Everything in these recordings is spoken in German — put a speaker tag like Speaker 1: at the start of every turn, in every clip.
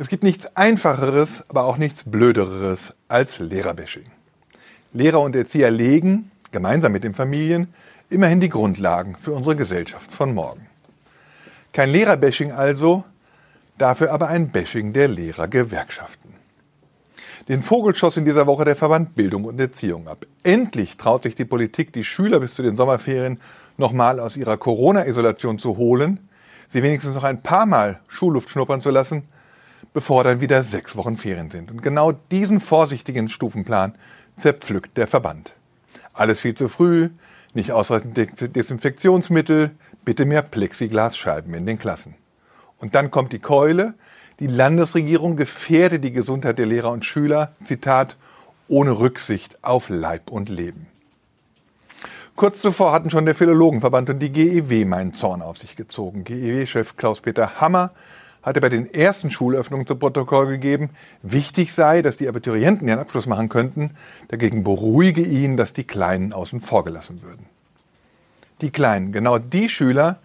Speaker 1: Es gibt nichts Einfacheres, aber auch nichts Blöderes als Lehrerbashing. Lehrer und Erzieher legen, gemeinsam mit den Familien, immerhin die Grundlagen für unsere Gesellschaft von morgen. Kein Lehrerbashing also, dafür aber ein Bashing der Lehrergewerkschaften. Den Vogel schoss in dieser Woche der Verband Bildung und Erziehung ab. Endlich traut sich die Politik, die Schüler bis zu den Sommerferien nochmal aus ihrer Corona-Isolation zu holen, sie wenigstens noch ein paar Mal Schulluft schnuppern zu lassen bevor dann wieder sechs Wochen Ferien sind. Und genau diesen vorsichtigen Stufenplan zerpflückt der Verband. Alles viel zu früh, nicht ausreichend Desinfektionsmittel, bitte mehr Plexiglasscheiben in den Klassen. Und dann kommt die Keule, die Landesregierung gefährde die Gesundheit der Lehrer und Schüler, Zitat, ohne Rücksicht auf Leib und Leben. Kurz zuvor hatten schon der Philologenverband und die GEW meinen Zorn auf sich gezogen. GEW-Chef Klaus-Peter Hammer hatte bei den ersten Schulöffnungen zu Protokoll gegeben, wichtig sei, dass die Abiturienten ihren Abschluss machen könnten, dagegen beruhige ihn, dass die Kleinen außen vor gelassen würden. Die Kleinen, genau die Schüler,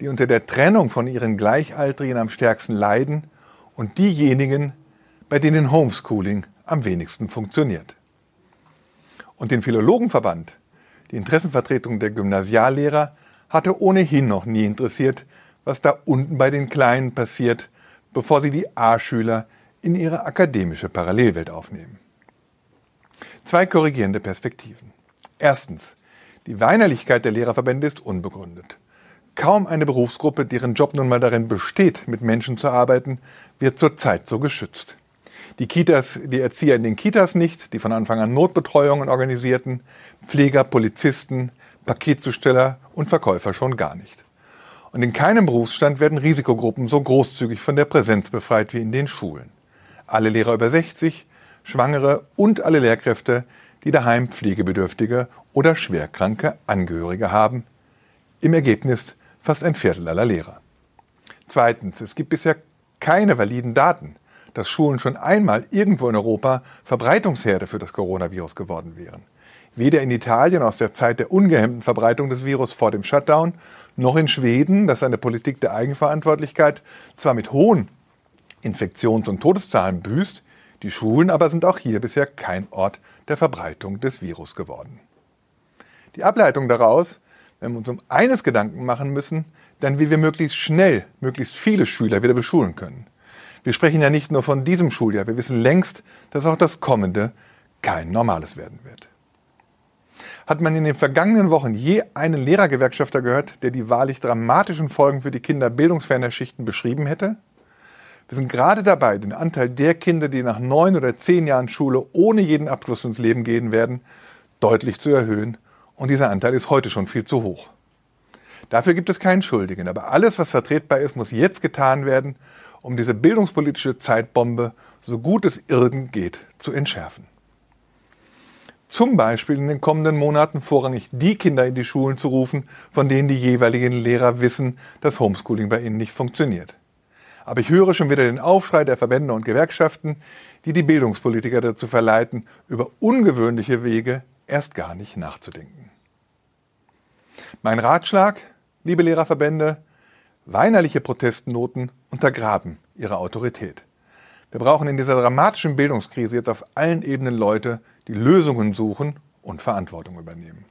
Speaker 1: die unter der Trennung von ihren Gleichaltrigen am stärksten leiden und diejenigen, bei denen Homeschooling am wenigsten funktioniert. Und den Philologenverband, die Interessenvertretung der Gymnasiallehrer, hatte ohnehin noch nie interessiert, was da unten bei den Kleinen passiert, bevor sie die A-Schüler in ihre akademische Parallelwelt aufnehmen. Zwei korrigierende Perspektiven. Erstens, die Weinerlichkeit der Lehrerverbände ist unbegründet. Kaum eine Berufsgruppe, deren Job nun mal darin besteht, mit Menschen zu arbeiten, wird zurzeit so geschützt. Die Kitas, die Erzieher in den Kitas nicht, die von Anfang an Notbetreuungen organisierten, Pfleger, Polizisten, Paketzusteller und Verkäufer schon gar nicht. Und in keinem Berufsstand werden Risikogruppen so großzügig von der Präsenz befreit wie in den Schulen. Alle Lehrer über 60, Schwangere und alle Lehrkräfte, die daheim pflegebedürftige oder schwerkranke Angehörige haben. Im Ergebnis fast ein Viertel aller Lehrer. Zweitens, es gibt bisher keine validen Daten, dass Schulen schon einmal irgendwo in Europa Verbreitungsherde für das Coronavirus geworden wären. Weder in Italien aus der Zeit der ungehemmten Verbreitung des Virus vor dem Shutdown, noch in Schweden, das eine Politik der Eigenverantwortlichkeit zwar mit hohen Infektions- und Todeszahlen büßt, die Schulen aber sind auch hier bisher kein Ort der Verbreitung des Virus geworden. Die Ableitung daraus, wenn wir uns um eines Gedanken machen müssen, dann wie wir möglichst schnell, möglichst viele Schüler wieder beschulen können. Wir sprechen ja nicht nur von diesem Schuljahr, wir wissen längst, dass auch das kommende kein normales werden wird. Hat man in den vergangenen Wochen je einen Lehrergewerkschafter gehört, der die wahrlich dramatischen Folgen für die Kinder bildungsferner Schichten beschrieben hätte? Wir sind gerade dabei, den Anteil der Kinder, die nach neun oder zehn Jahren Schule ohne jeden Abschluss ins Leben gehen werden, deutlich zu erhöhen. Und dieser Anteil ist heute schon viel zu hoch. Dafür gibt es keinen Schuldigen. Aber alles, was vertretbar ist, muss jetzt getan werden, um diese bildungspolitische Zeitbombe so gut es irgend geht zu entschärfen zum Beispiel in den kommenden Monaten vorrangig die Kinder in die Schulen zu rufen, von denen die jeweiligen Lehrer wissen, dass Homeschooling bei ihnen nicht funktioniert. Aber ich höre schon wieder den Aufschrei der Verbände und Gewerkschaften, die die Bildungspolitiker dazu verleiten, über ungewöhnliche Wege erst gar nicht nachzudenken. Mein Ratschlag, liebe Lehrerverbände, weinerliche Protestnoten untergraben ihre Autorität. Wir brauchen in dieser dramatischen Bildungskrise jetzt auf allen Ebenen Leute, die Lösungen suchen und Verantwortung übernehmen.